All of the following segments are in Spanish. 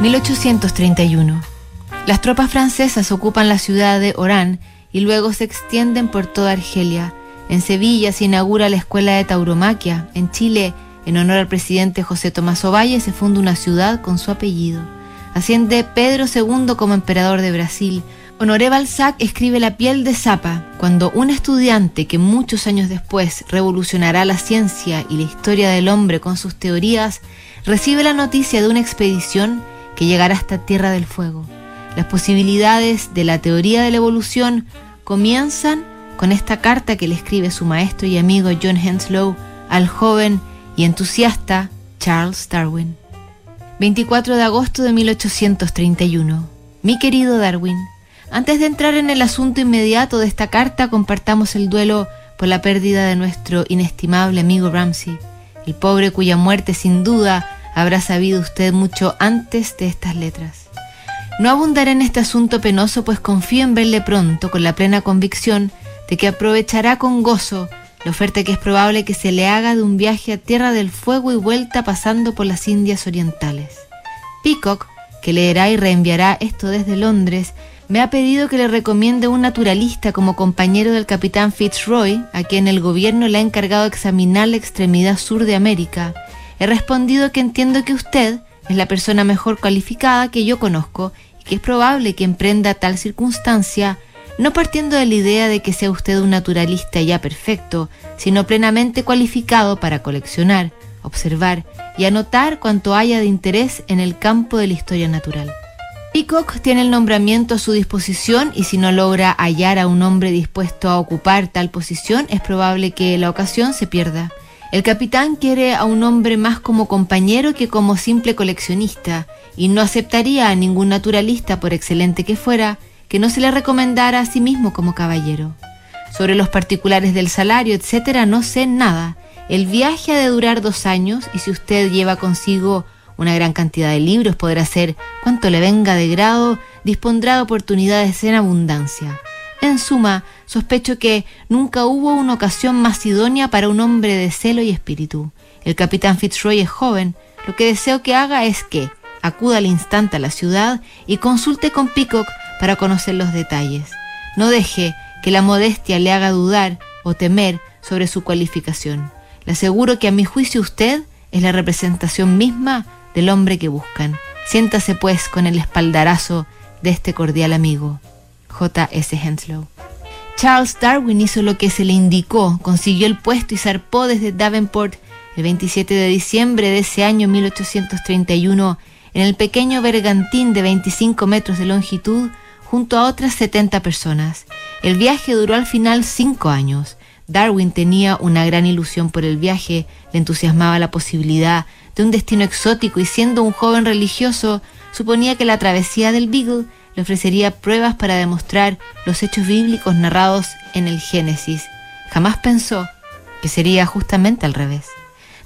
1831. Las tropas francesas ocupan la ciudad de Orán y luego se extienden por toda Argelia. En Sevilla se inaugura la escuela de tauromaquia. En Chile, en honor al presidente José Tomás Ovalle, se funda una ciudad con su apellido. Asciende Pedro II como emperador de Brasil. Honoré Balzac escribe La piel de Zapa, cuando un estudiante que muchos años después revolucionará la ciencia y la historia del hombre con sus teorías, recibe la noticia de una expedición que llegará hasta Tierra del Fuego. Las posibilidades de la teoría de la evolución comienzan con esta carta que le escribe su maestro y amigo John Henslow al joven y entusiasta Charles Darwin. 24 de agosto de 1831. Mi querido Darwin, antes de entrar en el asunto inmediato de esta carta, compartamos el duelo por la pérdida de nuestro inestimable amigo Ramsey, el pobre cuya muerte sin duda habrá sabido usted mucho antes de estas letras. No abundaré en este asunto penoso, pues confío en verle pronto con la plena convicción de que aprovechará con gozo la oferta que es probable que se le haga de un viaje a Tierra del Fuego y vuelta pasando por las Indias Orientales. Peacock, que leerá y reenviará esto desde Londres, me ha pedido que le recomiende un naturalista como compañero del capitán Fitzroy, a quien el gobierno le ha encargado examinar la extremidad sur de América, He respondido que entiendo que usted es la persona mejor cualificada que yo conozco y que es probable que emprenda tal circunstancia, no partiendo de la idea de que sea usted un naturalista ya perfecto, sino plenamente cualificado para coleccionar, observar y anotar cuanto haya de interés en el campo de la historia natural. Peacock tiene el nombramiento a su disposición y si no logra hallar a un hombre dispuesto a ocupar tal posición, es probable que la ocasión se pierda. El capitán quiere a un hombre más como compañero que como simple coleccionista, y no aceptaría a ningún naturalista, por excelente que fuera, que no se le recomendara a sí mismo como caballero. Sobre los particulares del salario, etcétera, no sé nada. El viaje ha de durar dos años y si usted lleva consigo una gran cantidad de libros, podrá ser cuanto le venga de grado, dispondrá de oportunidades en abundancia. En suma, sospecho que nunca hubo una ocasión más idónea para un hombre de celo y espíritu. El capitán Fitzroy es joven. Lo que deseo que haga es que acuda al instante a la ciudad y consulte con Peacock para conocer los detalles. No deje que la modestia le haga dudar o temer sobre su cualificación. Le aseguro que a mi juicio usted es la representación misma del hombre que buscan. Siéntase pues con el espaldarazo de este cordial amigo. J.S. Henslow. Charles Darwin hizo lo que se le indicó, consiguió el puesto y zarpó desde Davenport el 27 de diciembre de ese año 1831 en el pequeño bergantín de 25 metros de longitud junto a otras 70 personas. El viaje duró al final cinco años. Darwin tenía una gran ilusión por el viaje, le entusiasmaba la posibilidad de un destino exótico y siendo un joven religioso, suponía que la travesía del Beagle le ofrecería pruebas para demostrar los hechos bíblicos narrados en el Génesis. Jamás pensó que sería justamente al revés.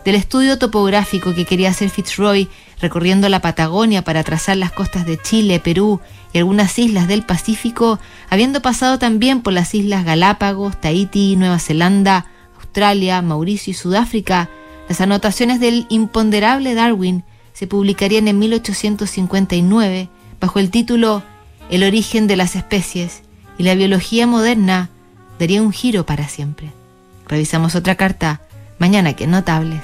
Del estudio topográfico que quería hacer Fitzroy recorriendo la Patagonia para trazar las costas de Chile, Perú y algunas islas del Pacífico, habiendo pasado también por las islas Galápagos, Tahití, Nueva Zelanda, Australia, Mauricio y Sudáfrica, las anotaciones del imponderable Darwin se publicarían en 1859 bajo el título el origen de las especies y la biología moderna daría un giro para siempre. Revisamos otra carta mañana que notables.